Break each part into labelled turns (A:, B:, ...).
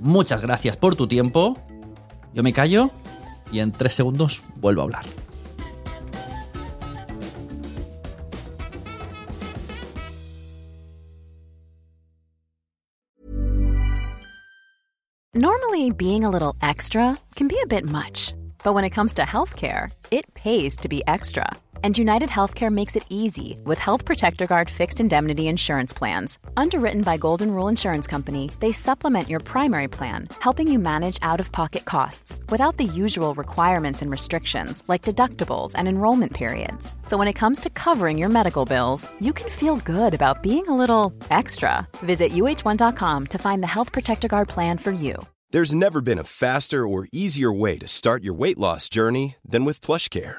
A: Muchas gracias por tu tiempo. Yo me callo y en tres segundos vuelvo a hablar.
B: Normally, being a little extra can be a bit much, but when it comes to healthcare, it pays to be extra. And United Healthcare makes it easy with Health Protector Guard fixed indemnity insurance plans. Underwritten by Golden Rule Insurance Company, they supplement your primary plan, helping you manage out of pocket costs without the usual requirements and restrictions like deductibles and enrollment periods. So when it comes to covering your medical bills, you can feel good about being a little extra. Visit uh1.com to find the Health Protector Guard plan for you.
C: There's never been a faster or easier way to start your weight loss journey than with PlushCare.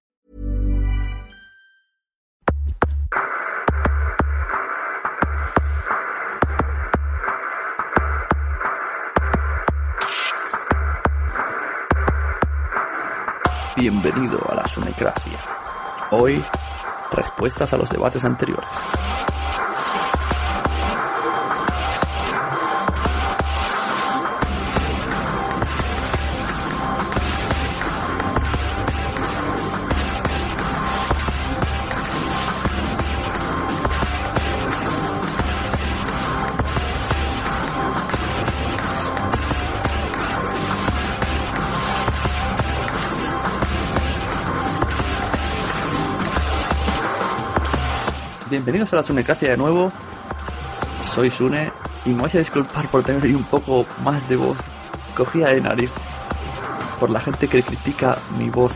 D: Bienvenido a la Sunecracia. Hoy, respuestas a los debates anteriores. Bienvenidos a la Sunecracia de nuevo. Soy Sune y me vais a disculpar por tener hoy un poco más de voz cogida de nariz. Por la gente que critica mi voz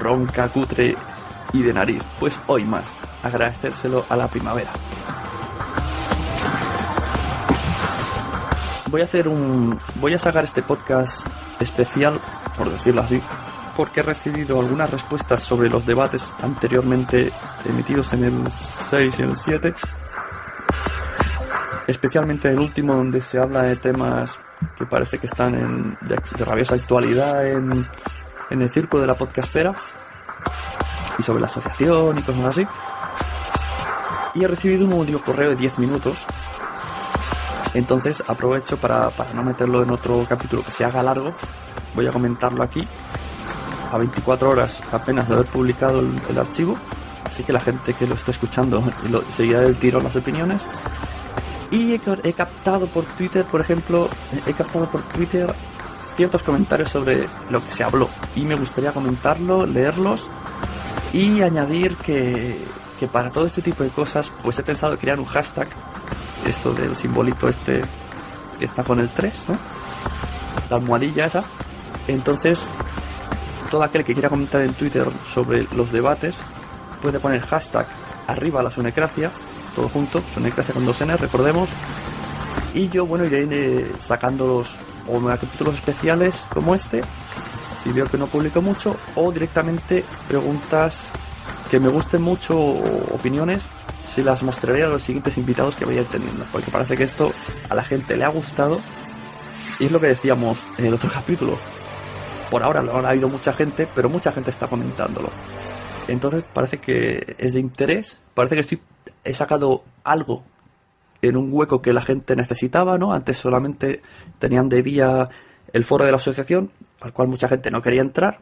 D: ronca, cutre y de nariz. Pues hoy más. Agradecérselo a la primavera. Voy a hacer un. Voy a sacar este podcast especial, por decirlo así, porque he recibido algunas respuestas sobre los debates anteriormente emitidos en el 6 y el 7. Especialmente el último donde se habla de temas que parece que están en, de, de rabiosa actualidad en, en el círculo de la podcastfera y sobre la asociación y cosas así. Y he recibido un audio correo de 10 minutos. Entonces aprovecho para, para no meterlo en otro capítulo que se haga largo. Voy a comentarlo aquí a 24 horas apenas de haber publicado el, archivo, así que la gente que lo esté escuchando seguirá del tiro las opiniones. Y he, he, captado por Twitter, por ejemplo, he captado por Twitter ciertos comentarios sobre lo que se habló y me gustaría comentarlo, leerlos y añadir que, que para todo este tipo de cosas pues he pensado crear un hashtag, esto del simbolito este que está con el 3, ¿no? La almohadilla esa. Entonces todo aquel que quiera comentar en Twitter sobre los debates puede poner hashtag arriba la sunecracia, todo junto, sunecracia con dos N, recordemos. Y yo, bueno, iré eh, sacando los o capítulos especiales como este, si veo que no publico mucho, o directamente preguntas que me gusten mucho opiniones, se las mostraré a los siguientes invitados que vaya teniendo, porque parece que esto a la gente le ha gustado. Y es lo que decíamos en el otro capítulo por ahora lo ha habido mucha gente, pero mucha gente está comentándolo. Entonces parece que es de interés, parece que he sacado algo en un hueco que la gente necesitaba, ¿no? Antes solamente tenían de vía el foro de la asociación, al cual mucha gente no quería entrar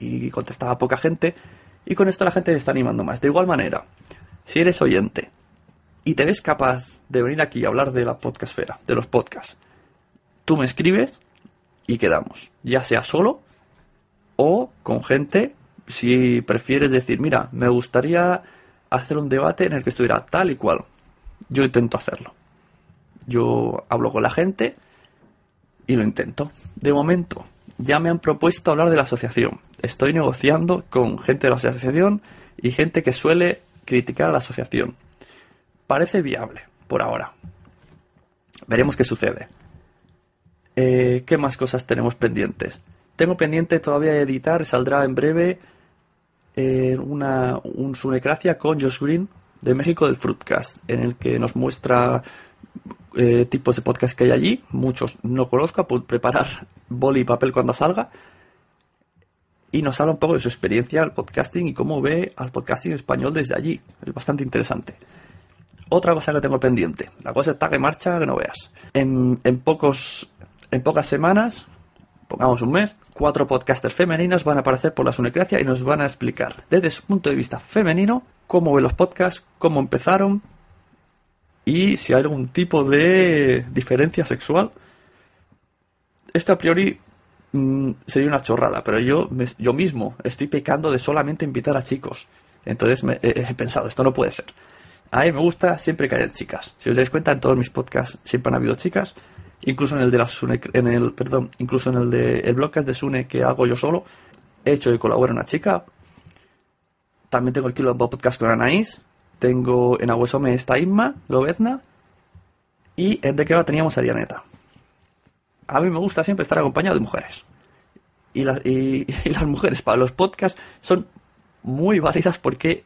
D: y contestaba poca gente, y con esto la gente se está animando más. De igual manera, si eres oyente y te ves capaz de venir aquí a hablar de la podcastfera, de los podcasts, tú me escribes y quedamos, ya sea solo o con gente, si prefieres decir, mira, me gustaría hacer un debate en el que estuviera tal y cual. Yo intento hacerlo. Yo hablo con la gente y lo intento. De momento, ya me han propuesto hablar de la asociación. Estoy negociando con gente de la asociación y gente que suele criticar a la asociación. Parece viable, por ahora. Veremos qué sucede. Eh, ¿Qué más cosas tenemos pendientes? Tengo pendiente todavía editar, saldrá en breve eh, una, un Sunecracia con Josh Green de México del Fruitcast, en el que nos muestra eh, tipos de podcast que hay allí, muchos no conozco, por preparar boli y papel cuando salga, y nos habla un poco de su experiencia al podcasting y cómo ve al podcasting español desde allí. Es bastante interesante. Otra cosa que tengo pendiente, la cosa está que marcha que no veas. En, en pocos, en pocas semanas, pongamos un mes, cuatro podcasters femeninas van a aparecer por la Sunecracia y nos van a explicar desde su punto de vista femenino cómo ven los podcasts, cómo empezaron y si hay algún tipo de diferencia sexual. Esto a priori mm, sería una chorrada, pero yo, yo mismo estoy pecando de solamente invitar a chicos. Entonces me, he pensado, esto no puede ser. A mí me gusta siempre que haya chicas. Si os dais cuenta, en todos mis podcasts siempre han habido chicas. Incluso en el de la Sune, en el, perdón, incluso en el de el blogcast de Sune que hago yo solo, he hecho y colaboro una chica. También tengo el Kilo Podcast con Anaís. Tengo en Aguesome esta Inma, Lobezna. Y en De va teníamos a Arianeta. A mí me gusta siempre estar acompañado de mujeres. Y, y las mujeres para los podcasts son muy válidas porque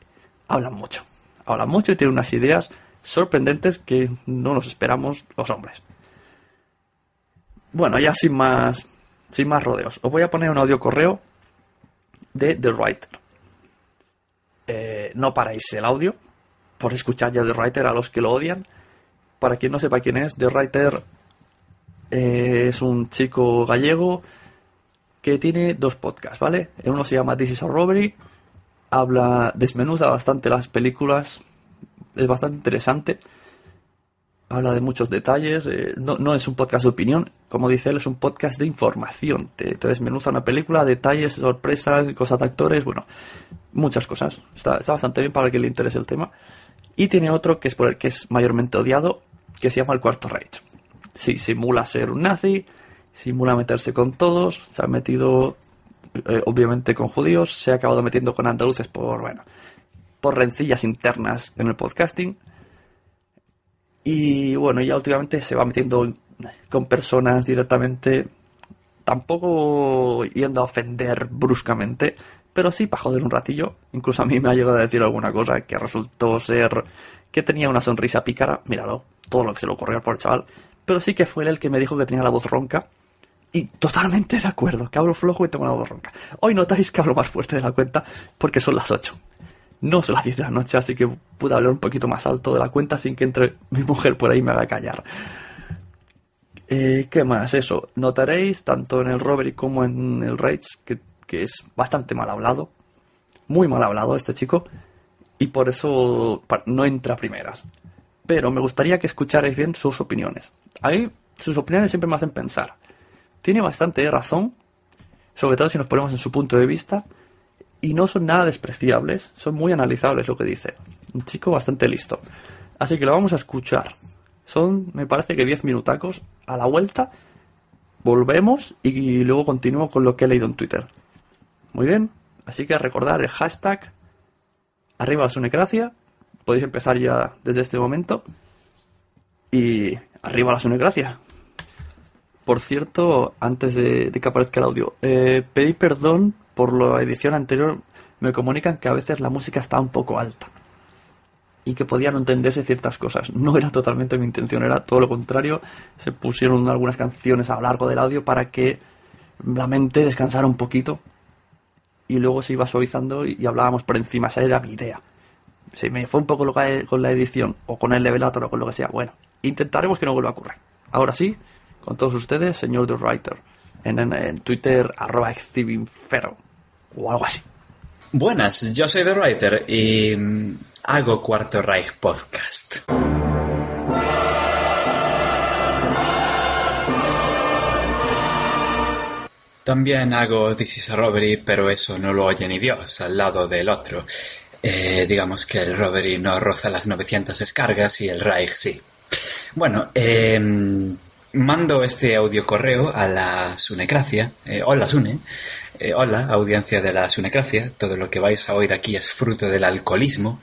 D: hablan mucho. Hablan mucho y tienen unas ideas sorprendentes que no nos esperamos los hombres. Bueno, ya sin más, sin más rodeos, os voy a poner un audio correo de The Writer. Eh, no paráis el audio por escuchar ya The Writer a los que lo odian. Para quien no sepa quién es, The Writer eh, es un chico gallego que tiene dos podcasts, ¿vale? Uno se llama This is a Robbery, habla, desmenuda bastante las películas, es bastante interesante habla de muchos detalles, eh, no, es un podcast de opinión, como dice él, es un podcast de información, te, desmenuza una película, detalles, sorpresas, cosas de actores, bueno, muchas cosas, está, bastante bien para el que le interese el tema. Y tiene otro que es por el que es mayormente odiado, que se llama El Cuarto Reich. Sí, simula ser un nazi, simula meterse con todos, se ha metido eh, obviamente con judíos, se ha acabado metiendo con andaluces por, bueno, por rencillas internas en el podcasting y bueno, ya últimamente se va metiendo con personas directamente, tampoco yendo a ofender bruscamente, pero sí para joder un ratillo. Incluso a mí me ha llegado a decir alguna cosa que resultó ser que tenía una sonrisa pícara. Míralo, todo lo que se le ocurrió por el chaval. Pero sí que fue él el que me dijo que tenía la voz ronca. Y totalmente de acuerdo, que hablo flojo y tengo una voz ronca. Hoy notáis que hablo más fuerte de la cuenta porque son las 8. No son las 10 de la noche, así que pude hablar un poquito más alto de la cuenta sin que entre mi mujer por ahí me haga callar. Eh, ¿Qué más? Eso. Notaréis, tanto en el Robbery como en el Rage, que, es bastante mal hablado. Muy mal hablado este chico. Y por eso no entra a primeras. Pero me gustaría que escucharais bien sus opiniones. A mí sus opiniones siempre me hacen pensar. Tiene bastante razón, sobre todo si nos ponemos en su punto de vista y no son nada despreciables, son muy analizables lo que dice. Un chico bastante listo. Así que lo vamos a escuchar. Son, me parece que 10 minutacos. A la vuelta, volvemos y luego continúo con lo que he leído en Twitter. Muy bien, así que recordar el hashtag arriba sunecracia. Podéis empezar ya desde este momento. Y arriba la sunecracia. Por cierto, antes de, que aparezca el audio, eh, pedí perdón por la edición anterior me comunican que a veces la música está un poco alta y que podían entenderse ciertas cosas. No era totalmente mi intención, era todo lo contrario. Se pusieron algunas canciones a lo largo del audio para que la mente descansara un poquito y luego se iba suavizando y, hablábamos por encima. Esa era mi idea. Si me fue un poco lo con la edición o con el levelator o con lo que sea, bueno, intentaremos que no vuelva a ocurrir. Ahora sí, con todos ustedes, señor The Writer, en, Twitter, arroba o algo así.
E: Buenas, yo soy The Writer y mm, hago Cuarto Reich Podcast. También hago This is a Robbery, pero eso no lo oye ni Dios al lado del otro. Eh, digamos que el Robbery no roza las 900 descargas y el Reich sí. Bueno, em, mando este audio correo a la Sunecracia. Eh, hola, Sune. Eh, hola, audiencia de la Sunecracia. Todo lo que vais a oír aquí es fruto del alcoholismo.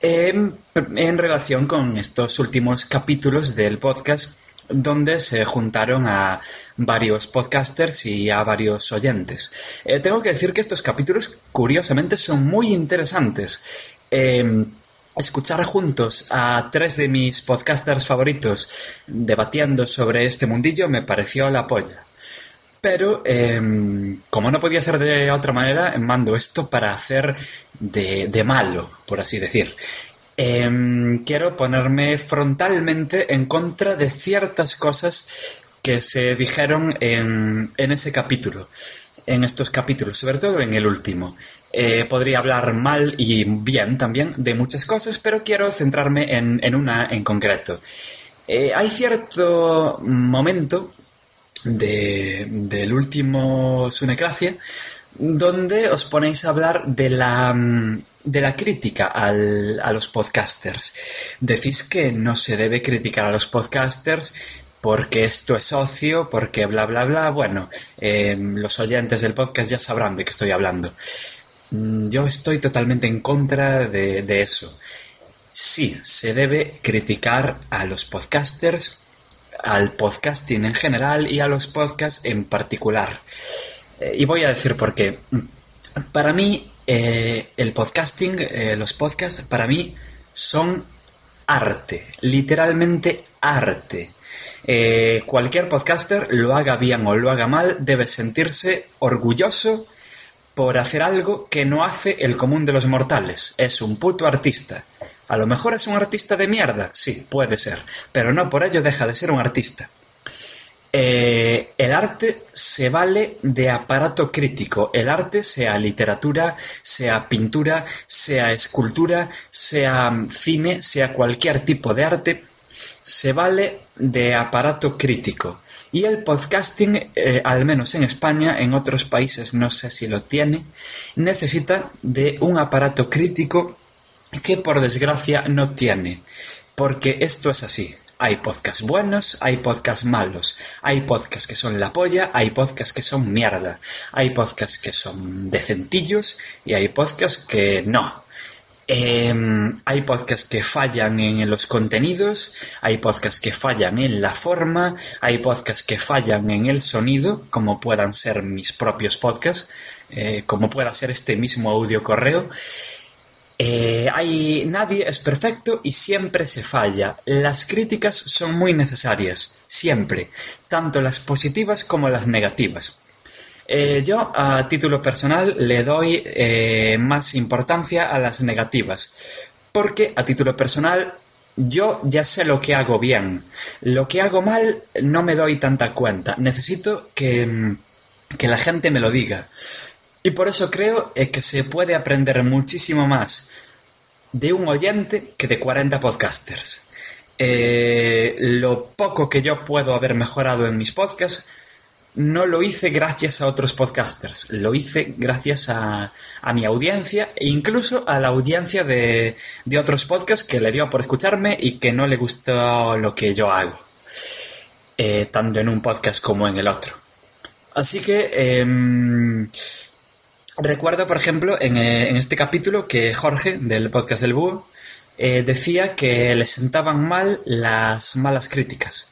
E: Em, en relación con estos últimos capítulos del podcast donde se juntaron a varios podcasters y a varios oyentes. Eh, tengo que decir que estos capítulos, curiosamente, son muy interesantes. Escuchar juntos a tres de mis podcasters favoritos debatiendo sobre este mundillo me pareció la polla. Pero, em, como no podía ser de otra manera, mando esto para hacer de, de malo, por así decir. Em, quiero ponerme frontalmente en contra de ciertas cosas que se dijeron en, ese capítulo, en estos capítulos, sobre todo en el último. Eh, podría hablar mal y bien también de muchas cosas, pero quiero centrarme en, una en concreto. Eh, hay cierto momento del último Sunecracia donde os ponéis a hablar de la mm, de la crítica a los podcasters. Decís que no se debe criticar a los podcasters porque esto es ocio, porque bla, bla, bla. Bueno, em, los oyentes del podcast ya sabrán de qué estoy hablando. Mm, yo estoy totalmente en contra de, eso. Sí, se debe criticar a los podcasters, al podcasting en general y a los podcasts en particular. Eh, y voy a decir por qué. Para mí, eh, el podcasting, eh, los podcasts, para mí son arte, literalmente arte. Cualquier podcaster, lo haga bien o lo haga mal, debe sentirse orgulloso por hacer algo que no hace el común de los mortales. Es un puto artista. A lo mejor es un artista de mierda, sí, puede ser, pero no por ello deja de ser un artista. Eh, el arte se vale de aparato crítico. El arte, sea literatura, sea pintura, sea escultura, sea mm, cine, sea cualquier tipo de arte, se vale de aparato crítico. Y el podcasting, eh, al menos en España, en otros países no sé si lo tiene, necesita de un aparato crítico que por desgracia no tiene. Porque esto es así. Hay podcasts buenos, hay podcasts malos, hay podcasts que son la polla, hay podcasts que son mierda, hay podcasts que son decentillos y hay podcasts que no. Em, hay podcasts que fallan en los contenidos, hay podcasts que fallan en la forma, hay podcasts que fallan en el sonido, como puedan ser mis propios podcasts, eh, como pueda ser este mismo audio correo. Eh, hay, nadie es perfecto y siempre se falla. Las críticas son muy necesarias, siempre, tanto las positivas como las negativas. Eh, yo, a título personal, le doy eh, más importancia a las negativas, porque a título personal yo ya sé lo que hago bien. Lo que hago mal no me doy tanta cuenta. Necesito que, que la gente me lo diga. Y por eso creo eh, que se puede aprender muchísimo más de un oyente que de 40 podcasters. Lo poco que yo puedo haber mejorado en mis podcasts no lo hice gracias a otros podcasters, lo hice gracias a, mi audiencia e incluso a la audiencia de, otros podcasts que le dio por escucharme y que no le gustó lo que yo hago, eh, tanto en un podcast como en el otro. Así que em, Recuerdo, por ejemplo, en, eh, en, este capítulo que Jorge, del podcast del Búho, eh, decía que le sentaban mal las malas críticas.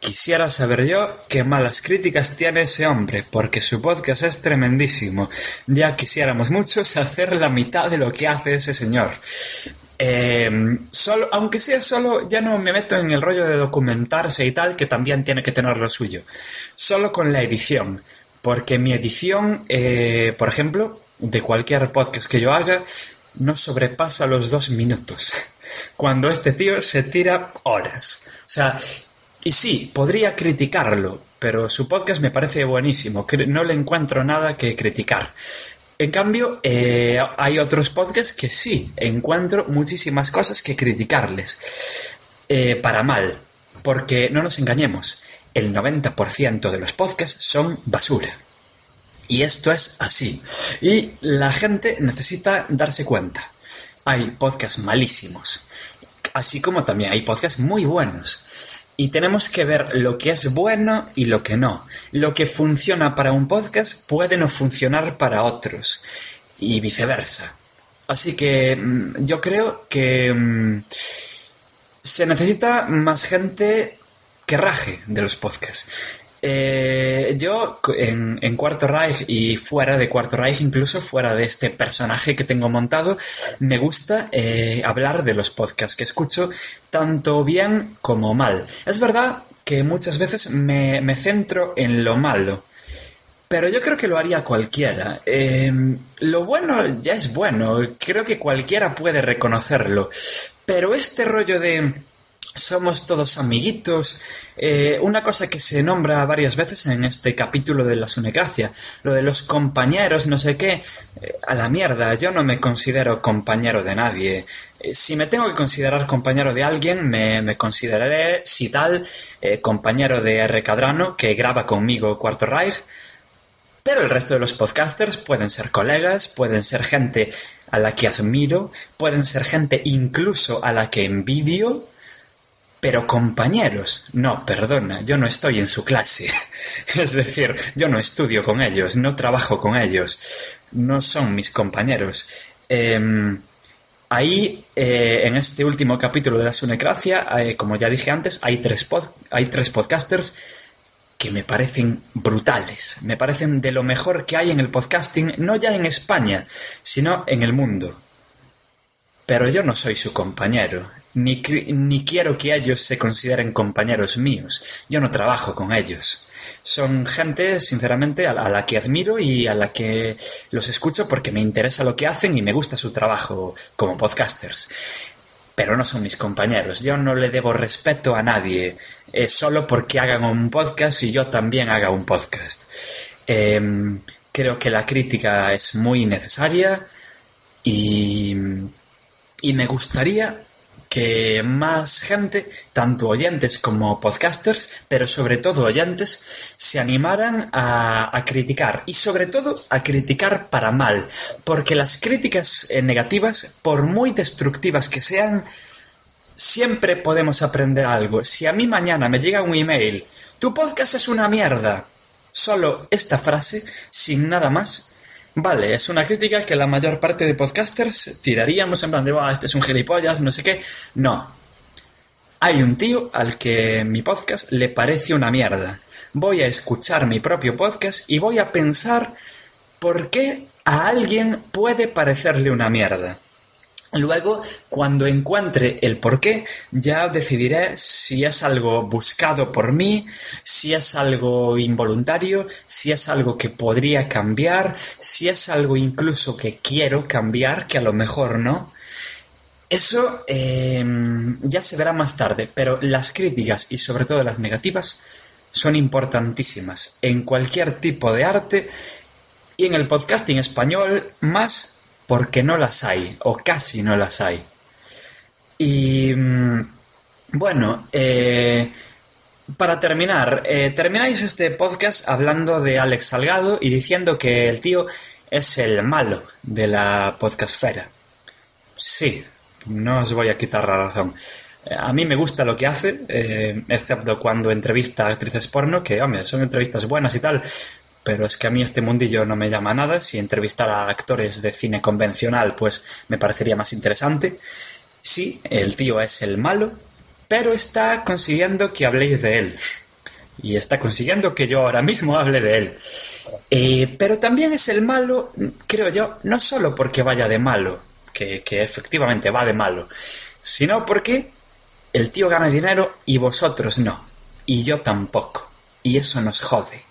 E: Quisiera saber yo qué malas críticas tiene ese hombre, porque su podcast es tremendísimo. Ya quisiéramos muchos hacer la mitad de lo que hace ese señor. Eh, solo, aunque sea solo, ya no me meto en el rollo de documentarse y tal, que también tiene que tener lo suyo. Solo con la edición. Porque mi edición, eh, por ejemplo, de cualquier podcast que yo haga, no sobrepasa los dos minutos. Cuando este tío se tira horas. O sea, y sí, podría criticarlo, pero su podcast me parece buenísimo. No le encuentro nada que criticar. En cambio, eh, hay otros podcasts que sí, encuentro muchísimas cosas que criticarles. Eh, para mal. Porque no nos engañemos, el 90% de los podcasts son basura. Y esto es así. Y la gente necesita darse cuenta. Hay podcasts malísimos. Así como también hay podcasts muy buenos. Y tenemos que ver lo que es bueno y lo que no. Lo que funciona para un podcast puede no funcionar para otros. Y viceversa. Así que mm, yo creo que mm, se necesita más gente que raje de los podcasts. Eh, yo en, Cuarto Reich y fuera de Cuarto Reich, incluso fuera de este personaje que tengo montado, me gusta eh, hablar de los podcasts que escucho tanto bien como mal. Es verdad que muchas veces me, me centro en lo malo. Pero yo creo que lo haría cualquiera. Eh, lo bueno ya es bueno, creo que cualquiera puede reconocerlo. Pero este rollo de somos todos amiguitos. Eh, una cosa que se nombra varias veces en este capítulo de la Sunecracia, lo de los compañeros, no sé qué, eh, a la mierda, yo no me considero compañero de nadie. Eh, si me tengo que considerar compañero de alguien, me, consideraré, si tal, compañero de R. Cadrano, que graba conmigo Cuarto Reich. Pero el resto de los podcasters pueden ser colegas, pueden ser gente a la que admiro, pueden ser gente incluso a la que envidio, pero compañeros, no, perdona, yo no estoy en su clase. es decir, yo no estudio con ellos, no trabajo con ellos, no son mis compañeros. Em, ahí, eh, en este último capítulo de la Sunecracia, eh, como ya dije antes, hay tres, hay tres podcasters que me parecen brutales, me parecen de lo mejor que hay en el podcasting, no ya en España, sino en el mundo. Pero yo no soy su compañero, ni, ni quiero que ellos se consideren compañeros míos. Yo no trabajo con ellos. Son gente, sinceramente, a la, que admiro y a la que los escucho porque me interesa lo que hacen y me gusta su trabajo como podcasters pero no son mis compañeros. Yo no le debo respeto a nadie, eh, solo porque hagan un podcast y yo también haga un podcast. Em, creo que la crítica es muy necesaria y, y me gustaría que más gente, tanto oyentes como podcasters, pero sobre todo oyentes, se animaran a, criticar y sobre todo a criticar para mal, porque las críticas eh, negativas, por muy destructivas que sean, siempre podemos aprender algo. Si a mí mañana me llega un email, tu podcast es una mierda, solo esta frase, sin nada más, Vale, es una crítica que la mayor parte de podcasters tiraríamos en plan de, este es un gilipollas, no sé qué. No. Hay un tío al que mi podcast le parece una mierda. Voy a escuchar mi propio podcast y voy a pensar por qué a alguien puede parecerle una mierda. Luego, cuando encuentre el porqué, ya decidiré si es algo buscado por mí, si es algo involuntario, si es algo que podría cambiar, si es algo incluso que quiero cambiar, que a lo mejor no. Eso em, ya se verá más tarde, pero las críticas y sobre todo las negativas son importantísimas en cualquier tipo de arte y en el podcasting español más porque no las hay, o casi no las hay. Y mm, bueno, eh, para terminar, eh, termináis este podcast hablando de Alex Salgado y diciendo que el tío es el malo de la podcastfera. Sí, no os voy a quitar la razón. Eh, a mí me gusta lo que hace, excepto cuando entrevista a actrices porno, que, hombre, son entrevistas buenas y tal, pero es que a mí este mundillo no me llama nada. Si entrevistara a actores de cine convencional, pues me parecería más interesante. Sí, el tío es el malo, pero está consiguiendo que habléis de él. Y está consiguiendo que yo ahora mismo hable de él. Eh, pero también es el malo, creo yo, no solo porque vaya de malo, que, que efectivamente va de malo, sino porque el tío gana dinero y vosotros no, y yo tampoco, y eso nos jode.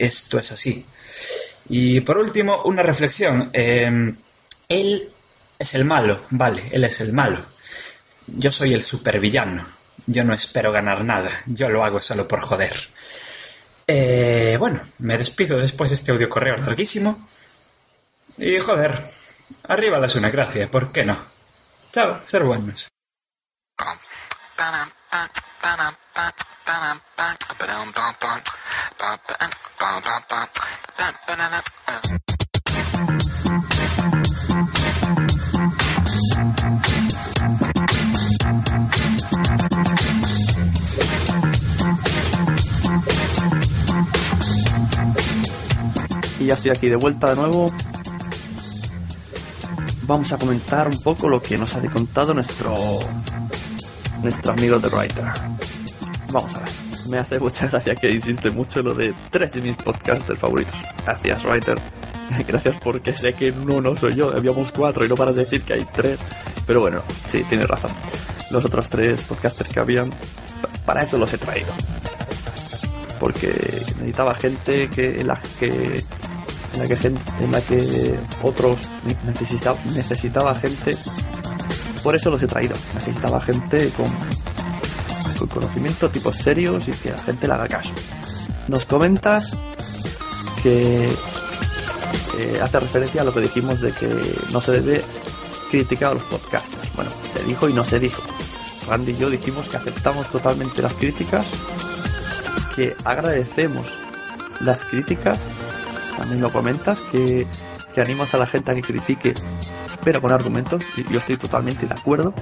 E: Esto es así. Y por último, una reflexión. Em, él es el malo, vale, él es el malo. Yo soy el supervillano. Yo no espero ganar nada. Yo lo hago solo por joder. Eh, bueno, me despido después de este audio correo larguísimo. Y joder, arriba las una gracia, ¿por qué no? Chao, ser buenos.
D: Y ya estoy aquí de vuelta de nuevo. Vamos a comentar un poco lo que nos ha contado nuestro nuestro amigo The Writer. Vamos a ver. Me hace mucha gracia que insiste mucho lo de tres de mis podcasters favoritos. Gracias, Writer. Gracias porque sé que no, no soy yo. Habíamos cuatro y no paras de decir que hay tres. Pero bueno, sí, tienes razón. Los otros tres podcasters que habían, para eso los he traído. Porque necesitaba gente que en la que en la que, en la que otros necesitaba, necesitaba gente. Por eso los he traído. Necesitaba gente con, con conocimiento, tipos serios y que la gente le haga caso. Nos comentas que eh, hace referencia a lo que dijimos de que no se debe criticar a los podcasters. Bueno, se dijo y no se dijo. Randy y yo dijimos que aceptamos totalmente las críticas, que agradecemos las críticas también lo comentas, que, que animas a la gente a que critique, pero con argumentos, yo estoy totalmente de acuerdo.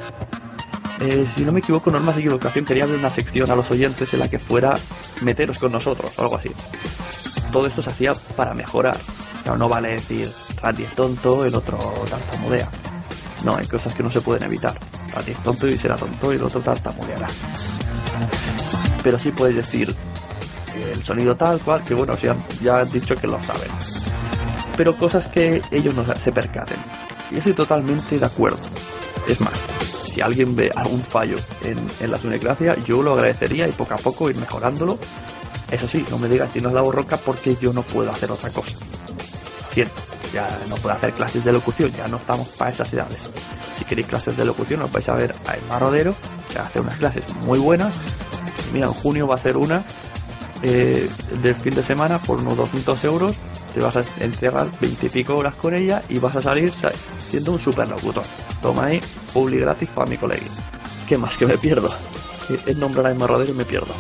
D: Eh, si no me equivoco, Normas de Equivocación quería abrir una sección a los oyentes en la que fuera meteros con nosotros, o algo así. Todo esto se hacía para mejorar. Claro, no vale decir Randy es tonto, el otro tartamudea. No, hay cosas que no se pueden evitar. Randy es tonto y será tonto y el otro tartamudeará. Pero sí puedes decir, el sonido tal cual, que bueno, ya, ya han dicho que lo saben. Pero cosas que ellos no se percaten. Y estoy totalmente de acuerdo. Es más, si alguien ve algún fallo en, en la yo lo agradecería y poco a poco ir mejorándolo. Eso sí, no me digas tienes la borroca porque yo no puedo hacer otra cosa. Cierto, ya no puedo hacer clases de locución, ya no estamos para esas edades. Si queréis clases de locución, os vais a ver a Emma Rodero, que hace unas clases muy buenas. Mira, en junio va a hacer una eh, del fin de semana por unos 200 euros te vas a encerrar 20 y pico horas con ella y vas a salir siendo un superlocutor. Toma ahí, publi gratis para mi colega. ¿Qué más que me pierdo? El nombre a Emma Rodero y me pierdo.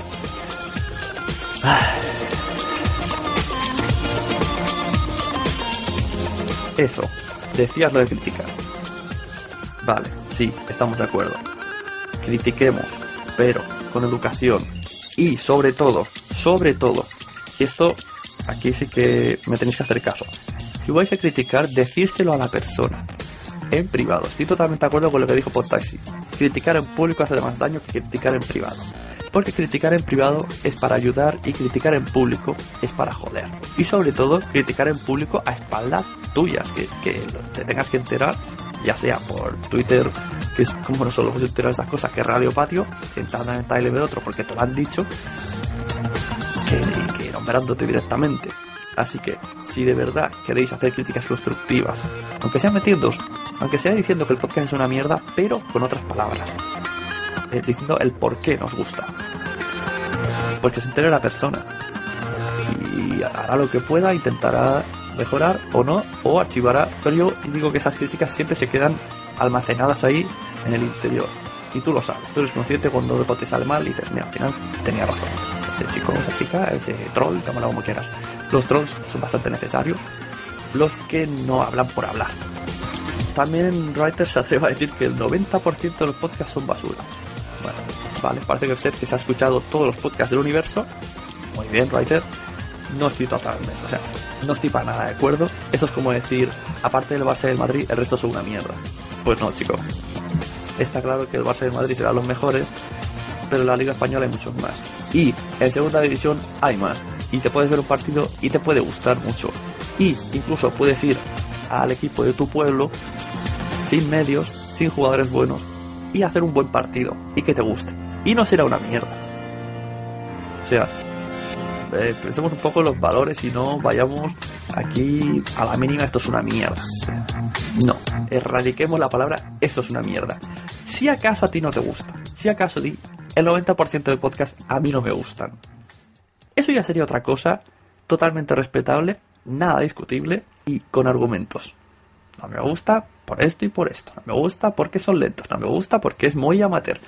D: Eso, decías lo de criticar. Vale, sí, estamos de acuerdo. Critiquemos, pero con educación y sobre todo sobre todo, esto aquí sí que me tenéis que hacer caso. Si vais a criticar, decírselo a la persona. En privado. Estoy totalmente de acuerdo con lo que dijo Taxi. Criticar en público hace más daño que criticar en privado. Porque criticar en privado es para ayudar y criticar en público es para joder. Y sobre todo, criticar en público a espaldas tuyas, que, que te tengas que enterar, ya sea por Twitter, que es como no solo se enterar estas cosas, que Radio Patio, que en tal de otro porque te lo han dicho, que, nombrándote directamente. Así que, si de verdad queréis hacer críticas constructivas, aunque sea metiendo, aunque sea diciendo que el podcast es una mierda, pero con otras palabras, eh, diciendo el por qué nos gusta. Porque se entere la persona y hará lo que pueda, intentará mejorar o no, o archivará. Pero yo digo que esas críticas siempre se quedan almacenadas ahí en el interior. Y tú lo sabes, tú eres consciente cuando algo te sale mal y dices, mira, al final tenía razón ese chico, esa chica, ese troll, llámalo como quieras. Los trolls son bastante necesarios. Los que no hablan por hablar. También Writer se atreve a decir que el 90% de los podcasts son basura. Bueno, vale, parece que ser que se ha escuchado todos los podcasts del universo. Muy bien, Writer. No estoy totalmente, o sea, no estoy para nada de acuerdo. Eso es como decir, aparte del Barça del Madrid, el resto son una mierda. Pues no, chico. Está claro que el Barça y el Madrid serán los mejores, pero en la Liga Española hay muchos más. Y en segunda división hay más. Y te puedes ver un partido y te puede gustar mucho. Y incluso puedes ir al equipo de tu pueblo sin medios, sin jugadores buenos y hacer un buen partido y que te guste. Y no será una mierda. O sea, eh, pensemos un poco en los valores y no vayamos aquí a la mínima esto es una mierda. No, erradiquemos la palabra esto es una mierda. Si acaso a ti no te gusta, si acaso di el 90% de podcast a mí no me gustan. Eso ya sería otra cosa totalmente respetable, nada discutible y con argumentos. No me gusta por esto y por esto. No me gusta porque son lentos. No me gusta porque es muy amateur.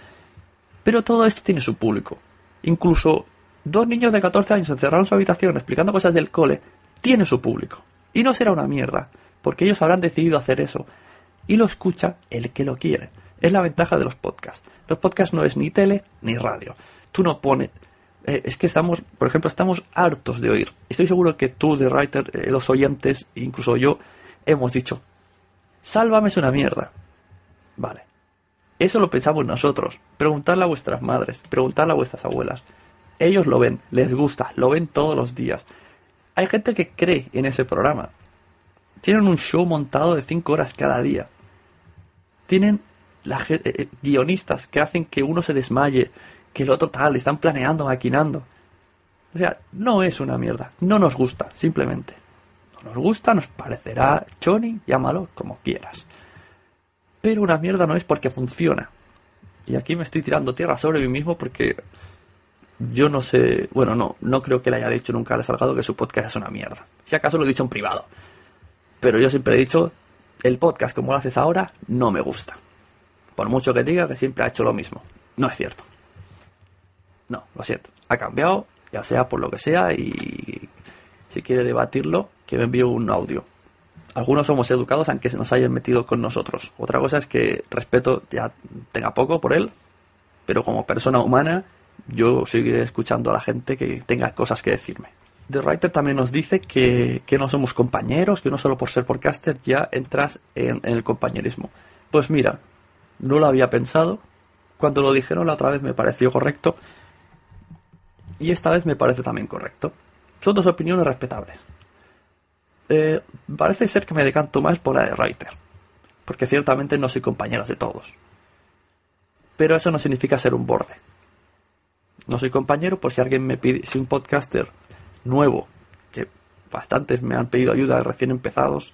D: Pero todo esto tiene su público. Incluso dos niños de 14 años encerrados en su habitación explicando cosas del cole tiene su público. Y no será una mierda, porque ellos habrán decidido hacer eso. Y lo escucha el que lo quiere. Es la ventaja de los podcasts. Los podcasts no es ni tele ni radio. Tú no pones... Eh, es que estamos, por ejemplo, estamos hartos de oír. Estoy seguro que tú, de Writer, eh, los oyentes, incluso yo, hemos dicho, sálvame es una mierda. Vale. Eso lo pensamos nosotros. Preguntadle a vuestras madres, preguntadle a vuestras abuelas. Ellos lo ven, les gusta, lo ven todos los días. Hay gente que cree en ese programa. Tienen un show montado de 5 horas cada día. Tienen la, eh, eh, guionistas que hacen que uno se desmaye, que el otro tal, están planeando, maquinando. O sea, no es una mierda. No nos gusta, simplemente. No nos gusta, nos parecerá choni, llámalo como quieras. Pero una mierda no es porque funciona. Y aquí me estoy tirando tierra sobre mí mismo porque yo no sé, bueno, no, no creo que le haya dicho nunca a Salgado que su podcast es una mierda. Si acaso lo he dicho en privado. Pero yo siempre he dicho, el podcast como lo haces ahora no me gusta. Por mucho que diga que siempre ha hecho lo mismo. No es cierto. No, lo siento. Ha cambiado, ya sea por lo que sea, y si quiere debatirlo, que me envíe un audio. Algunos somos educados aunque se nos hayan metido con nosotros. Otra cosa es que respeto ya tenga poco por él, pero como persona humana yo seguiré escuchando a la gente que tenga cosas que decirme. The Writer también nos dice que, no somos compañeros, que no solo por ser podcaster ya entras en, el compañerismo. Pues mira, no lo había pensado. Cuando lo dijeron la otra vez me pareció correcto. Y esta vez me parece también correcto. Son dos opiniones respetables. Eh, parece ser que me decanto más por la de Writer. Porque ciertamente no soy compañero de todos. Pero eso no significa ser un borde. No soy compañero por si alguien me pide, si un podcaster nuevo, que bastantes me han pedido ayuda recién empezados,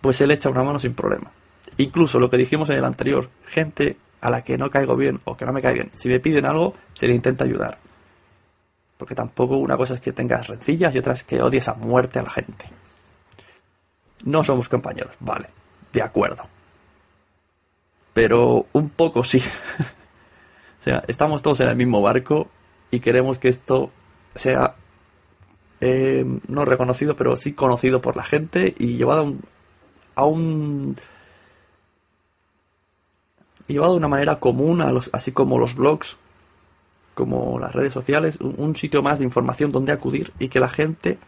D: pues él echa una mano sin problema. Incluso lo que dijimos en el anterior, gente a la que no caigo bien o que no me cae bien, si me piden algo, se le intenta ayudar. Porque tampoco una cosa es que tengas rencillas y otra es que odies a muerte a la gente. No somos compañeros, vale, de acuerdo. Pero un poco sí. O sea, estamos todos en el mismo barco y queremos que esto sea eh, no reconocido, pero sí conocido por la gente y llevado a un, a un llevado de una manera común, a los, así como los blogs, como las redes sociales, un, sitio más de información donde acudir y que la gente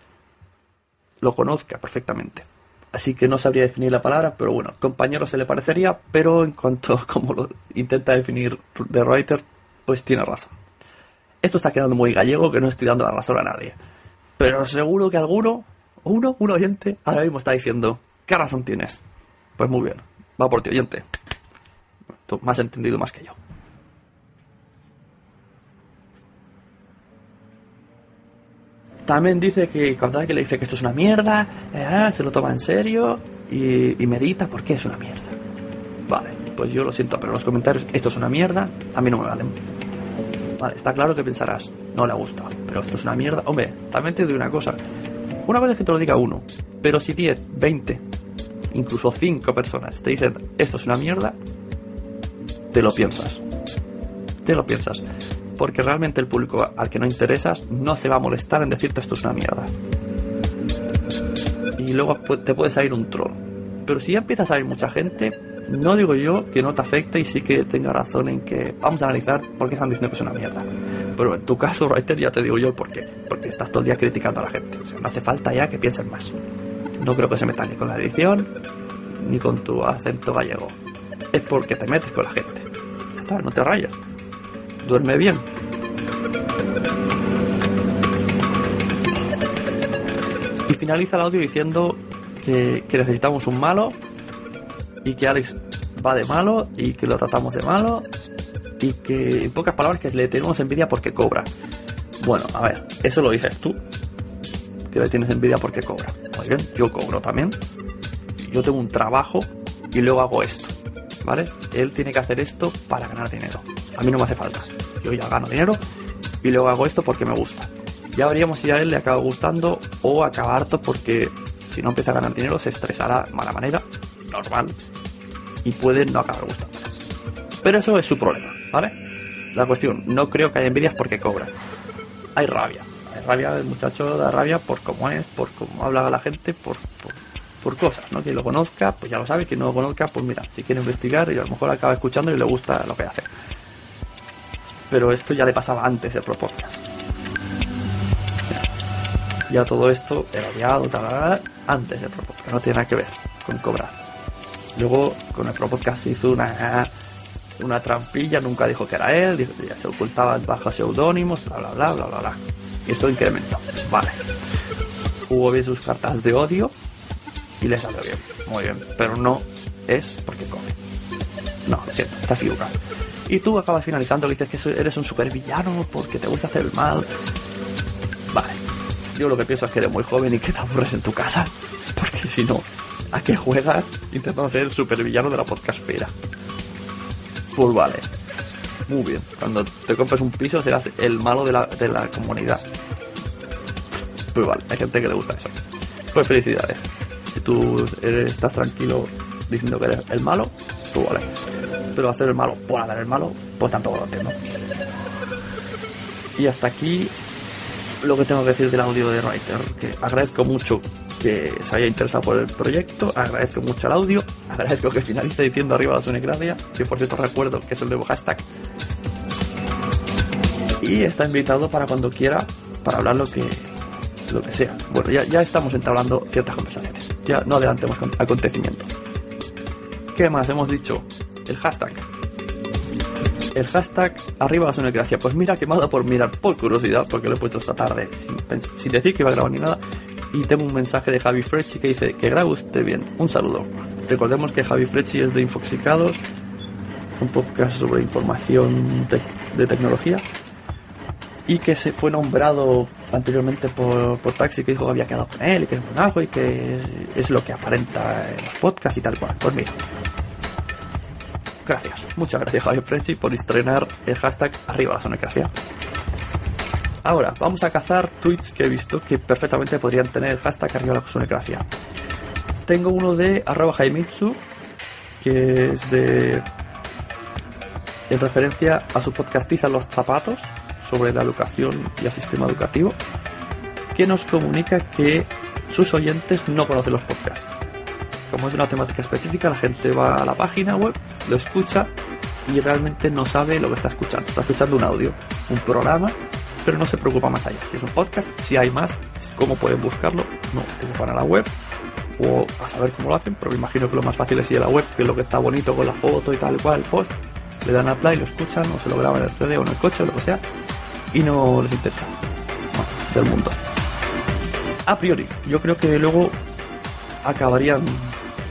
D: lo conozca perfectamente. Así que no sabría definir la palabra, pero bueno, compañero se le parecería, pero en cuanto como lo intenta definir The Writer, pues tiene razón. Esto está quedando muy gallego que no estoy dando la razón a nadie. Pero seguro que alguno, uno, un oyente, ahora mismo está diciendo, ¿qué razón tienes? Pues muy bien, va por ti, oyente. Tú has entendido más que yo. También dice que cuando alguien le dice que esto es una mierda, eh, se lo toma en serio y, y medita por qué es una mierda. Vale, pues yo lo siento, pero los comentarios esto es una mierda, a mí no me valen. Vale, está claro que pensarás, no le gusta, pero esto es una mierda. Hombre, también te digo una cosa. Una cosa es que te lo diga uno, pero si 10, 20, incluso 5 personas te dicen esto es una mierda, te lo piensas. Te lo piensas. Porque realmente el público al que no interesas no se va a molestar en decirte esto es una mierda. Y luego te puede salir un troll. Pero si ya empieza a salir mucha gente, no digo yo que no te afecte y sí que tenga razón en que vamos a analizar por qué están diciendo que es una mierda. Pero en tu caso, Writer, ya te digo yo el por qué. Porque estás todo el día criticando a la gente. O sea, no hace falta ya que piensen más. No creo que se metan ni con la edición, ni con tu acento gallego. Es porque te metes con la gente. Ya está, no te rayas. Duerme bien. Y finaliza el audio diciendo que, que necesitamos un malo y que Alex va de malo y que lo tratamos de malo y que, en pocas palabras, que le tenemos envidia porque cobra. Bueno, a ver, eso lo dices tú, que le tienes envidia porque cobra. Muy bien, yo cobro también. Yo tengo un trabajo y luego hago esto, ¿vale? Él tiene que hacer esto para ganar dinero. A mí no me hace falta. Yo ya gano dinero y luego hago esto porque me gusta. Ya veríamos si a él le acaba gustando o acaba harto porque si no empieza a ganar dinero se estresará de mala manera, normal, y puede no acabar gustando. Pero eso es su problema, ¿vale? La cuestión, no creo que haya envidias porque cobra. Hay rabia. Hay rabia, el muchacho da rabia por cómo es, por cómo habla la gente, por, por, por cosas, ¿no? Quien lo conozca, pues ya lo sabe, quien no lo conozca, pues mira, si quiere investigar y a lo mejor acaba escuchando y le gusta lo que hace. Pero esto ya le pasaba antes de Pro Podcast. Ya todo esto era odiado, tal, tal, antes del Pro Podcast, no tiene nada que ver con cobrar. Luego con el Pro Podcast se hizo una, una trampilla, nunca dijo que era él, ya se ocultaba bajo seudónimos, bla bla bla bla bla bla. Y esto incrementó. Vale. Hubo bien sus cartas de odio y le salió bien. Muy bien. Pero no es porque come. No, lo siento, estás equivocado. Y tú acabas finalizando, le dices que eres un supervillano porque te gusta hacer el mal. Vale. Yo lo que pienso es que eres muy joven y que te aburres en tu casa. Porque si no, ¿a qué juegas intentando ser el supervillano de la podcastfera? Pues vale. Muy bien. Cuando te compres un piso serás el malo de la, de la comunidad. Pues vale, hay gente que le gusta eso. Pues felicidades. Tú estás tranquilo diciendo que eres el malo, pues vale. Pero hacer el malo por hacer el malo, pues tampoco lo entiendo. Y hasta aquí lo que tengo que decir del audio de Writer, que agradezco mucho que se haya interesado por el proyecto, agradezco mucho el audio, agradezco que finalice diciendo arriba la Sunecracia, que por cierto recuerdo que es el nuevo hashtag. Y está invitado para cuando quiera, para hablar lo que lo que sea. Bueno, ya, ya estamos entablando ciertas conversaciones. Ya no adelantemos con acontecimientos. ¿Qué más hemos dicho? El hashtag. El hashtag arriba la sonocracia. Pues mira que me ha dado por mirar por curiosidad, porque lo he puesto esta tarde sin, decir que iba a grabar ni nada. Y tengo un mensaje de Javi Frechi que dice que grabe usted bien. Un saludo. Recordemos que Javi Frechi es de Infoxicados, un podcast sobre información de tecnología. Y que se fue nombrado anteriormente por, por Taxi, que dijo que había quedado con él y que es algo y que es, lo que aparenta en los podcasts y tal cual. Pues mira, Gracias, muchas gracias Javier Frechi por estrenar el hashtag arriba la sonocracia. Ahora, vamos a cazar tweets que he visto que perfectamente podrían tener el hashtag arriba la sonocracia. Tengo uno de arroba jaimitsu, que es de... en referencia a su podcastiza Los Zapatos, sobre la educación y el sistema educativo, que nos comunica que sus oyentes no conocen los podcasts como es una temática específica, la gente va a la página web, lo escucha y realmente no sabe lo que está escuchando. Está escuchando un audio, un programa, pero no se preocupa más allá. Si es un podcast, si hay más, cómo pueden buscarlo, no, ellos van a la web o a saber cómo lo hacen, pero me imagino que lo más fácil es ir a la web, que es lo que está bonito con la foto y tal cual, el post, le dan a play, lo escuchan o se lo graban en el CD o en el coche o lo que sea y no les interesa del mundo. A priori, yo creo que luego acabarían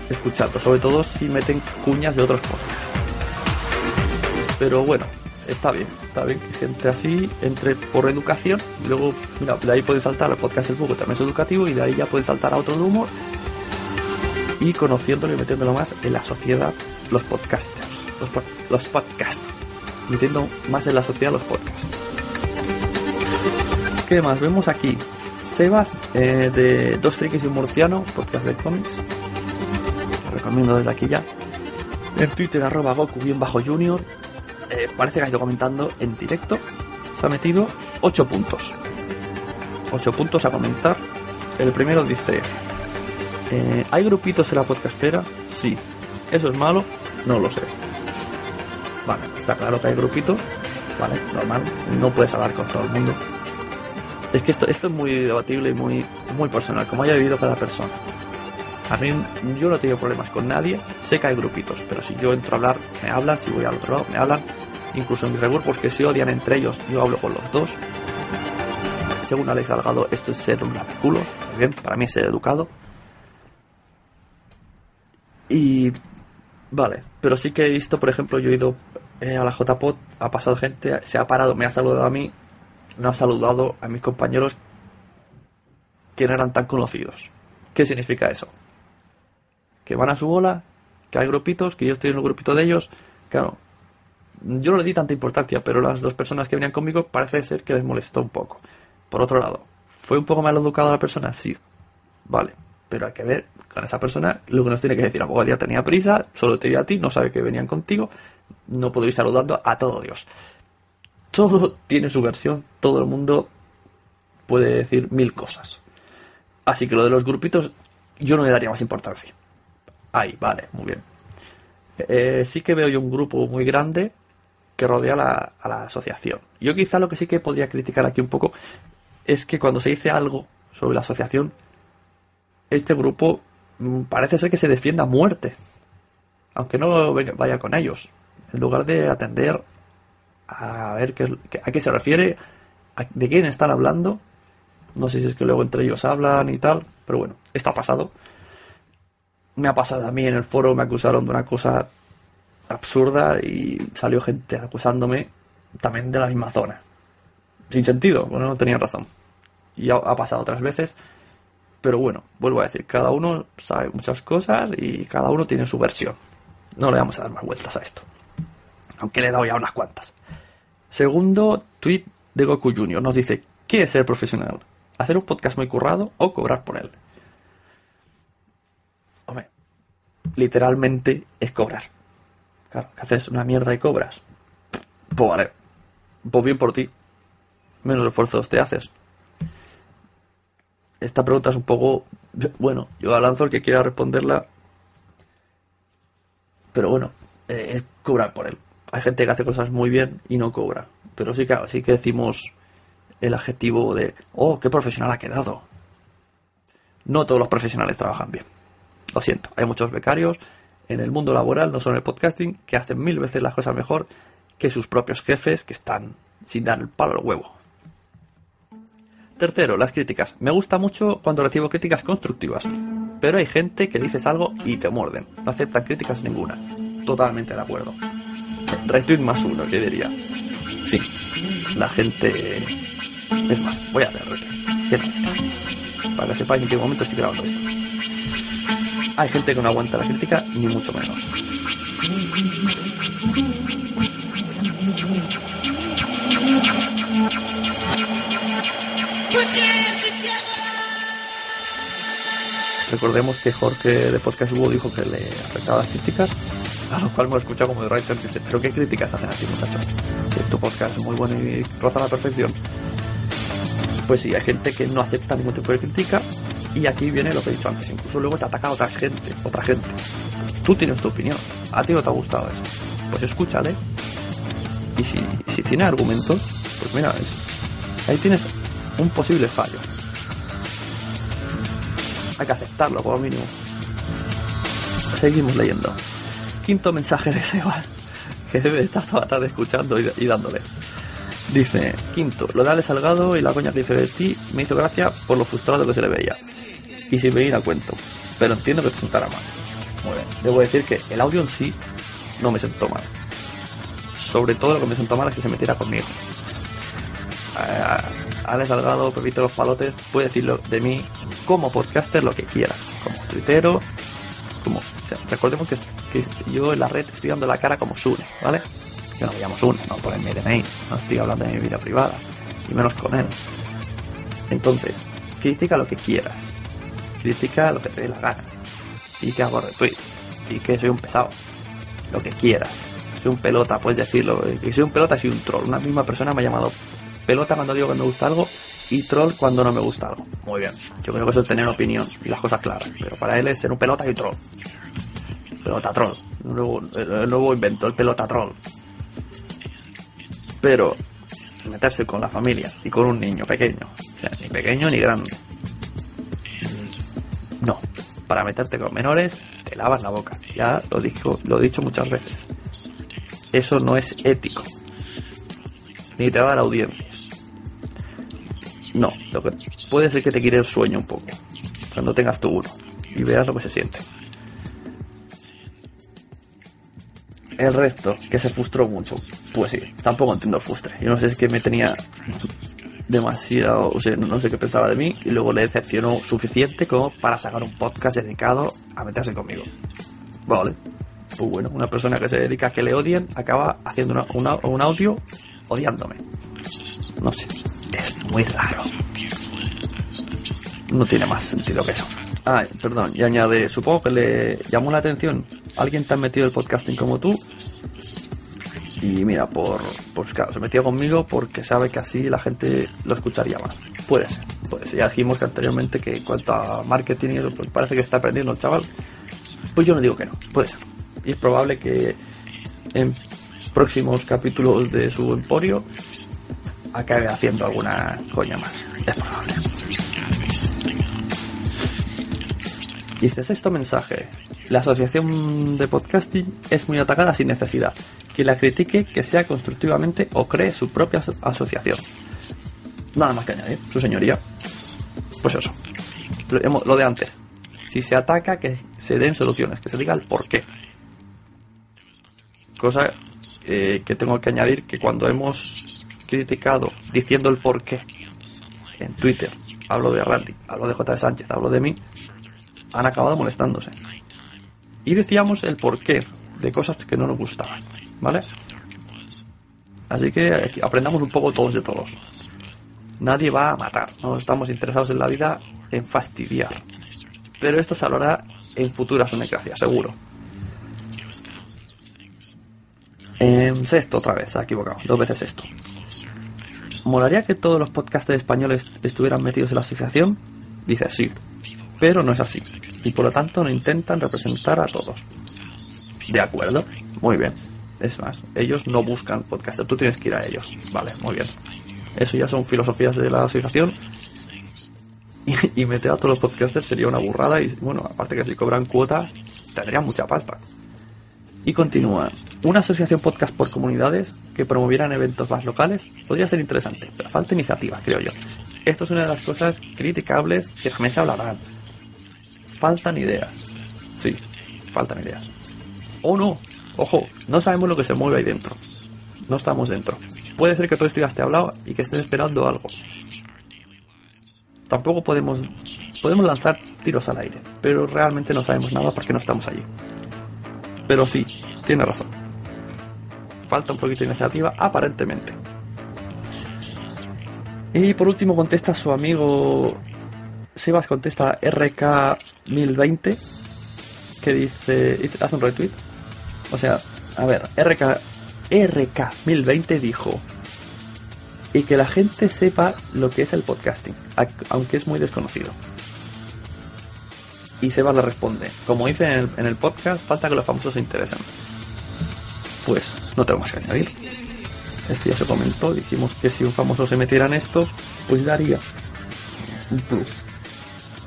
D: escuchando, sobre todo si meten cuñas de otros podcasts. Pero bueno, está bien, está bien que gente así entre por educación luego, mira, de ahí pueden saltar al podcast El Bugo, también es educativo, y de ahí ya pueden saltar a otro de humor y conociéndolo y metiéndolo más en la sociedad, los podcasters, los, los podcasts, metiendo más en la sociedad los podcasts. ¿Qué más? Vemos aquí Sebas eh, de Dos Frikis y un Murciano, podcast de cómics. Te recomiendo desde aquí ya. En Twitter, arroba Goku bien bajo Junior. Eh, parece que ha ido comentando en directo. Se ha metido 8 puntos. 8 puntos a comentar. El primero dice: eh, ¿Hay grupitos en la podcastera? Sí. ¿Eso es malo? No lo sé. Vale, está claro que hay grupitos. Vale, normal. No puedes hablar con todo el mundo. Es que esto, esto es muy debatible y muy, muy personal, como haya vivido cada persona. A mí, yo no tengo problemas con nadie, sé que hay grupitos, pero si yo entro a hablar, me hablan, si voy al otro lado, me hablan, incluso en mis regrupos que se odian entre ellos, yo hablo con los dos. Según Alex Salgado, esto es ser un culo, muy bien, para mí es ser educado. Y Vale, pero sí que he visto, por ejemplo, yo he ido eh, a la JPOT, ha pasado gente, se ha parado, me ha saludado a mí, no ha saludado a mis compañeros que no eran tan conocidos. ¿Qué significa eso? Que van a su bola, que hay grupitos, que yo estoy en el grupito de ellos. Claro, yo no le di tanta importancia, pero las dos personas que venían conmigo parece ser que les molestó un poco. Por otro lado, ¿fue un poco mal educada la persona? Sí. Vale, pero hay que ver con esa persona lo que nos tiene que decir. A lo día tenía prisa, solo te vi a ti, no sabe que venían contigo, no ir saludando a todo Dios. Todo tiene su versión, todo el mundo puede decir mil cosas. Así que lo de los grupitos, yo no le daría más importancia. Ahí, vale, muy bien. Eh, sí que veo yo un grupo muy grande que rodea a la asociación. Yo quizá lo que sí que podría criticar aquí un poco es que cuando se dice algo sobre la asociación, este grupo mm, parece ser que se defienda a muerte. Aunque no vaya con ellos. En lugar de atender a ver qué, a qué se refiere, de quién están hablando. No sé si es que luego entre ellos hablan y tal. Pero bueno, esto ha pasado. Me ha pasado a mí en el foro, me acusaron de una cosa absurda y salió gente acusándome también de la misma zona. Sin sentido, bueno, no tenía razón. Y ha pasado otras veces pero bueno, vuelvo a decir, cada uno sabe muchas cosas y cada uno tiene su versión. No le vamos a dar más vueltas a esto. Aunque le he dado ya unas cuantas. Segundo tweet de Goku Jr. nos dice, ¿qué es ser profesional? ¿Hacer un podcast muy currado o cobrar por él? Hombre, literalmente es cobrar. Claro, que haces una mierda y cobras. Pues vale. Pues bien por ti. Menos esfuerzos te haces esta pregunta es un poco. Bueno, yo lanzo el que quiera responderla. Pero bueno, eh, es cobrar por él. Hay gente que hace cosas muy bien y no cobra. Pero sí, claro, sí que decimos el adjetivo de, oh, qué profesional ha quedado. No todos los profesionales trabajan bien. Lo siento, hay muchos becarios en el mundo laboral, no solo en el podcasting, que hacen mil veces las cosas mejor que sus propios jefes que están sin dar el palo al huevo. Tercero, las críticas. Me gusta mucho cuando recibo críticas constructivas, pero hay gente que dices algo y te muerden. No aceptan críticas ninguna. Totalmente de acuerdo. Retweet más uno, yo diría. Sí, la gente... Es más, voy a hacer retweet. Para que sepáis en qué momento estoy grabando esto. Hay gente que no aguanta la crítica, ni mucho menos. Recordemos que Jorge de Podcast Hugo dijo que le afectaba las críticas, a lo cual me lo escucha como de writer dice, pero ¿qué críticas hacen a ti, muchacho? Que tu podcast es muy bueno y roza la perfección. Pues sí, hay gente que no acepta ningún tipo de crítica y aquí viene lo que he dicho antes, incluso luego te ataca otra gente, otra gente. Tú tienes tu opinión, a ti no te ha gustado eso. Pues escúchale. Y si, si tiene argumentos, pues mira, ahí tienes un posible fallo. Hay que aceptarlo como mínimo. Seguimos leyendo. Quinto mensaje de Sebas, que debe estar toda la tarde escuchando y, dándole. Dice, quinto, lo de Ale Salgado y la coña que dice de ti me hizo gracia por lo frustrado que se le veía. Y sin venir a cuento. Pero entiendo que te sentara mal. Muy bien. Debo decir que el audio en sí no me sentó mal. Sobre todo lo que me sentó mal es que se metiera conmigo. Eh, Alex Salgado, Pepito Los Palotes, puede decirlo de mí como podcaster lo que quiera, como tuitero, recordemos que, yo en la red estoy dando la cara como Sune, ¿vale? Yo no me llamo Sune, no por el DNI, no estoy hablando de mi vida privada, y menos con él. Entonces, critica lo que quieras, critica lo que te dé la gana, y que hago retweet, y que soy un pesado, lo que quieras. Soy un pelota, puedes decirlo, y soy un pelota, soy un troll. Una misma persona me ha llamado pelota cuando digo que me gusta algo y troll cuando no me gusta algo. Muy bien. Yo creo que eso es tener opinión y las cosas claras. Pero para él es ser un pelota y un troll. Pelota troll. El nuevo, el nuevo invento, el pelota troll. Pero meterse con la familia y con un niño pequeño. O sea, ni pequeño ni grande. No. Para meterte con menores, te lavas la boca. Ya lo, dijo, lo he dicho muchas veces. Eso no es ético. Ni te va a dar audiencia. No, lo que puede ser que te quite el sueño un poco. Cuando tengas tu uno. Y veas lo que se siente. El resto, que se frustró mucho. Pues sí, tampoco entiendo el frustre. Yo no sé, es que me tenía demasiado, o sea, no sé qué pensaba de mí y luego le decepcionó suficiente como para sacar un podcast dedicado a meterse conmigo. Vale. Pues bueno, una persona que se dedica a que le odien acaba haciendo una- un audio odiándome. No sé, es muy raro. No tiene más sentido que eso. Ay, perdón, y añade, supongo que le llamó la atención. Alguien tan metido el podcasting como tú. Y mira, por, pues claro, se metió conmigo porque sabe que así la gente lo escucharía más. Puede ser, puede ser. Ya dijimos que anteriormente que en cuanto a marketing, y pues parece que está aprendiendo el chaval. Pues yo no digo que no, puede ser. Y es probable que en próximos capítulos de su emporio acabe haciendo alguna coña más. Es probable. Dice, sexto mensaje. La asociación de podcasting es muy atacada sin necesidad. Quien la critique, que sea constructivamente o cree su propia aso- asociación. Nada más que añadir, su señoría. Pues eso. Lo de antes. Si se ataca, que se den soluciones, que se diga el por qué. Cosa eh, que tengo que añadir que cuando hemos criticado diciendo el por qué en Twitter, hablo de Randy, hablo de J. Sánchez, hablo de mí, han acabado molestándose. Y decíamos el porqué de cosas que no nos gustaban, ¿vale? Así que aprendamos un poco todos de todos. Nadie va a matar, no estamos interesados en la vida en fastidiar. Pero esto se hablará en futuras Unecracias, seguro. En sexto otra vez, se ha equivocado, dos veces esto. ¿Molaría que todos los podcasters españoles estuvieran metidos en la asociación? Dice sí, pero no es así. Y por lo tanto no intentan representar a todos. ¿De acuerdo? Muy bien. Es más, ellos no buscan podcasters, tú tienes que ir a ellos. Vale, muy bien. Eso ya son filosofías de la asociación. Y, y meter a todos los podcasters sería una burrada y bueno, aparte que si cobran cuota, tendrían mucha pasta. Y continúa. Una asociación podcast por comunidades que promovieran eventos más locales podría ser interesante, pero falta iniciativa, creo yo. Esto es una de las cosas criticables que también se hablarán. Faltan ideas. Sí, faltan ideas. O no, ojo, no sabemos lo que se mueve ahí dentro. No estamos dentro. Puede ser que todo esto ya esté hablado y que estés esperando algo. Tampoco podemos podemos lanzar tiros al aire, pero realmente no sabemos nada porque no estamos allí. Pero sí, tiene razón. Falta un poquito de iniciativa, aparentemente. Y por último contesta su amigo Sebas contesta RK1020 que dice, hace un retweet. O sea, a ver, RK RK1020 dijo y que la gente sepa lo que es el podcasting, aunque es muy desconocido. Y Sebas le responde, como dice en el, en el podcast, falta que los famosos se interesen. Pues no tengo más que añadir. Esto ya se comentó, dijimos que si un famoso se metiera en esto, pues daría un plus.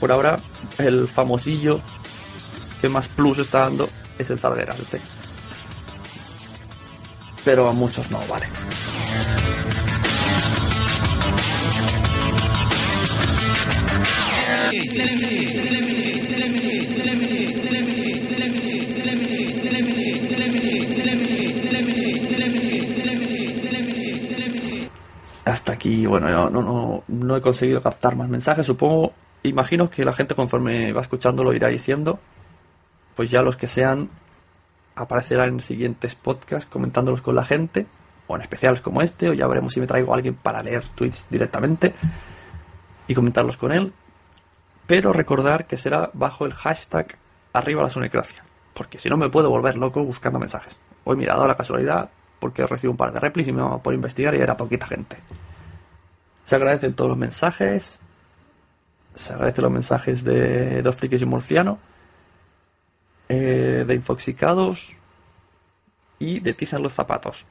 D: Por ahora, el famosillo que más plus está dando es el Salgueras este. Pero a muchos no, vale. hasta aquí, bueno, no, no, no he conseguido captar más mensajes. Supongo, imagino que la gente conforme va escuchando lo irá diciendo. Pues ya los que sean aparecerán en siguientes podcasts comentándolos con la gente, o en especiales como este, o ya veremos si me traigo a alguien para leer tweets directamente y comentarlos con él. Pero recordar que será bajo el hashtag arriba la sonecracia, porque si no me puedo volver loco buscando mensajes. Hoy mira, dado la casualidad porque recibo un par de replis y me por investigar y era poquita gente. Se agradecen todos los mensajes. Se agradecen los mensajes de Dos Frikis y Murciano. eh, de Infoxicados. Y de Tizan los Zapatos.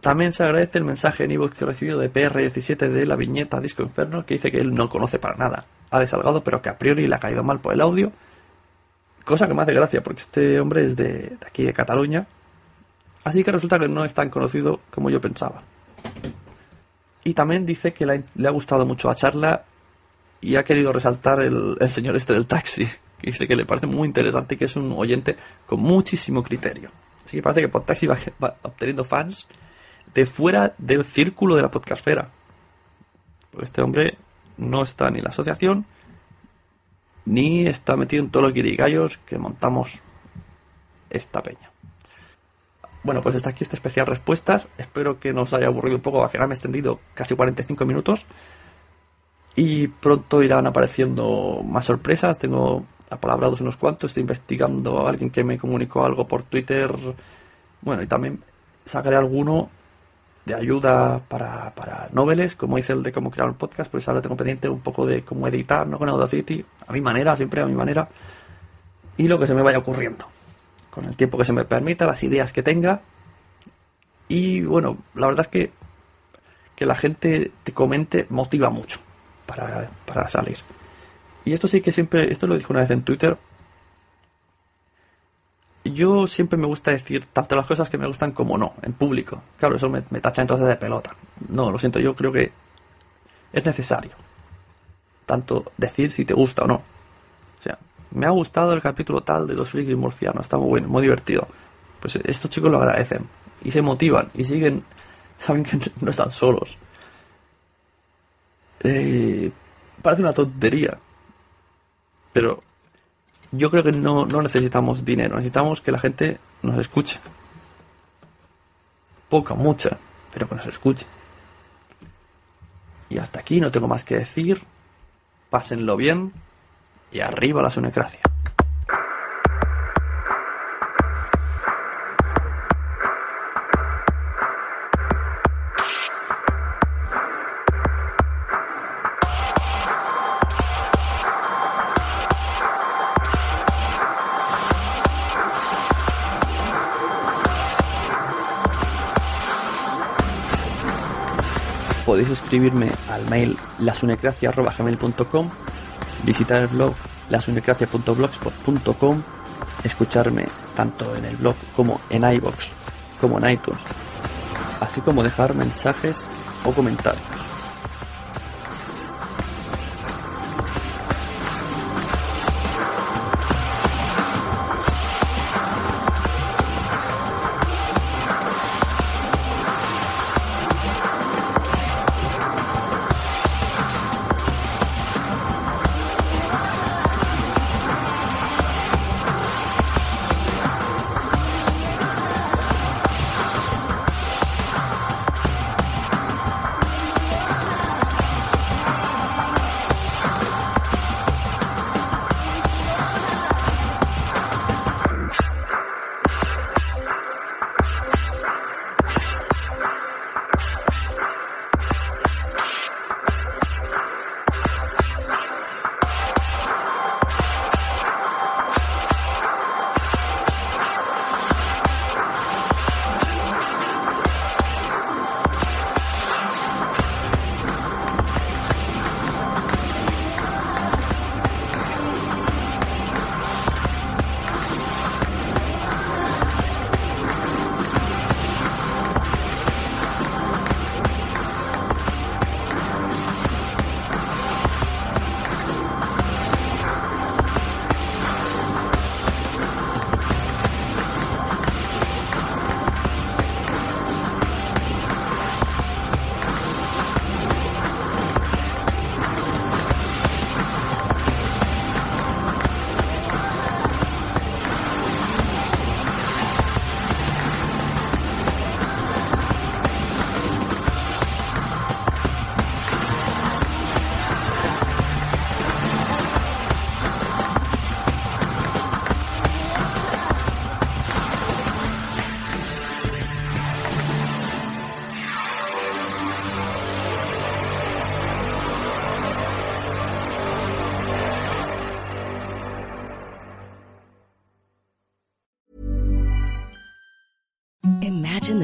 D: También se agradece el mensaje en iVoox que he recibido de PR17 de la viñeta Disco Inferno que dice que él no conoce para nada a Alex Salgado, pero que a priori le ha caído mal por el audio. Cosa que me hace gracia porque este hombre es de, de aquí de Cataluña. Así que resulta que no es tan conocido como yo pensaba. Y también dice que le ha, le ha gustado mucho la charla y ha querido resaltar el, el señor este del taxi, que dice que le parece muy interesante y que es un oyente con muchísimo criterio. Así que parece que Podtaxi va, va obteniendo fans de fuera del círculo de la podcastfera. Porque este hombre no está ni en la asociación, ni está metido en todos los guirigayos que montamos esta peña. Bueno, pues está aquí esta especial respuestas. Espero que no os haya aburrido un poco. Al final me he extendido casi 45 minutos. Y pronto irán apareciendo más sorpresas. Tengo apalabrados unos cuantos. Estoy investigando a alguien que me comunicó algo por Twitter. Bueno, y también sacaré alguno de ayuda para, para noveles, como hice el de cómo crear un podcast, pues ahora tengo pendiente un poco de cómo editar, ¿no? Con Audacity, a mi manera, siempre a mi manera, y lo que se me vaya ocurriendo, con el tiempo que se me permita, las ideas que tenga, y bueno, la verdad es que que la gente te comente motiva mucho para, salir. Y esto sí que siempre, esto lo dije una vez en Twitter, yo siempre me gusta decir tanto las cosas que me gustan como no, en público. Claro, eso me, tacha entonces de pelota. No, lo siento, yo creo que es necesario. Tanto decir si te gusta o no. O sea, me ha gustado el capítulo tal de Dos Frikis Murcianos, está muy bueno, muy divertido. Pues estos chicos lo agradecen. Y se motivan. Y siguen. Saben que no están solos. Eh, parece una tontería. Pero yo creo que no, no necesitamos dinero, necesitamos que la gente nos escuche. Poca, mucha, pero que nos escuche. Y hasta aquí no tengo más que decir. Pásenlo bien y arriba la sunecracia. Podéis escribirme al mail lasunecracia.gmail.com visitar el blog lasunecracia.blogspot.com escucharme tanto en el blog como en iBox como en iTunes así como dejar mensajes o comentarios.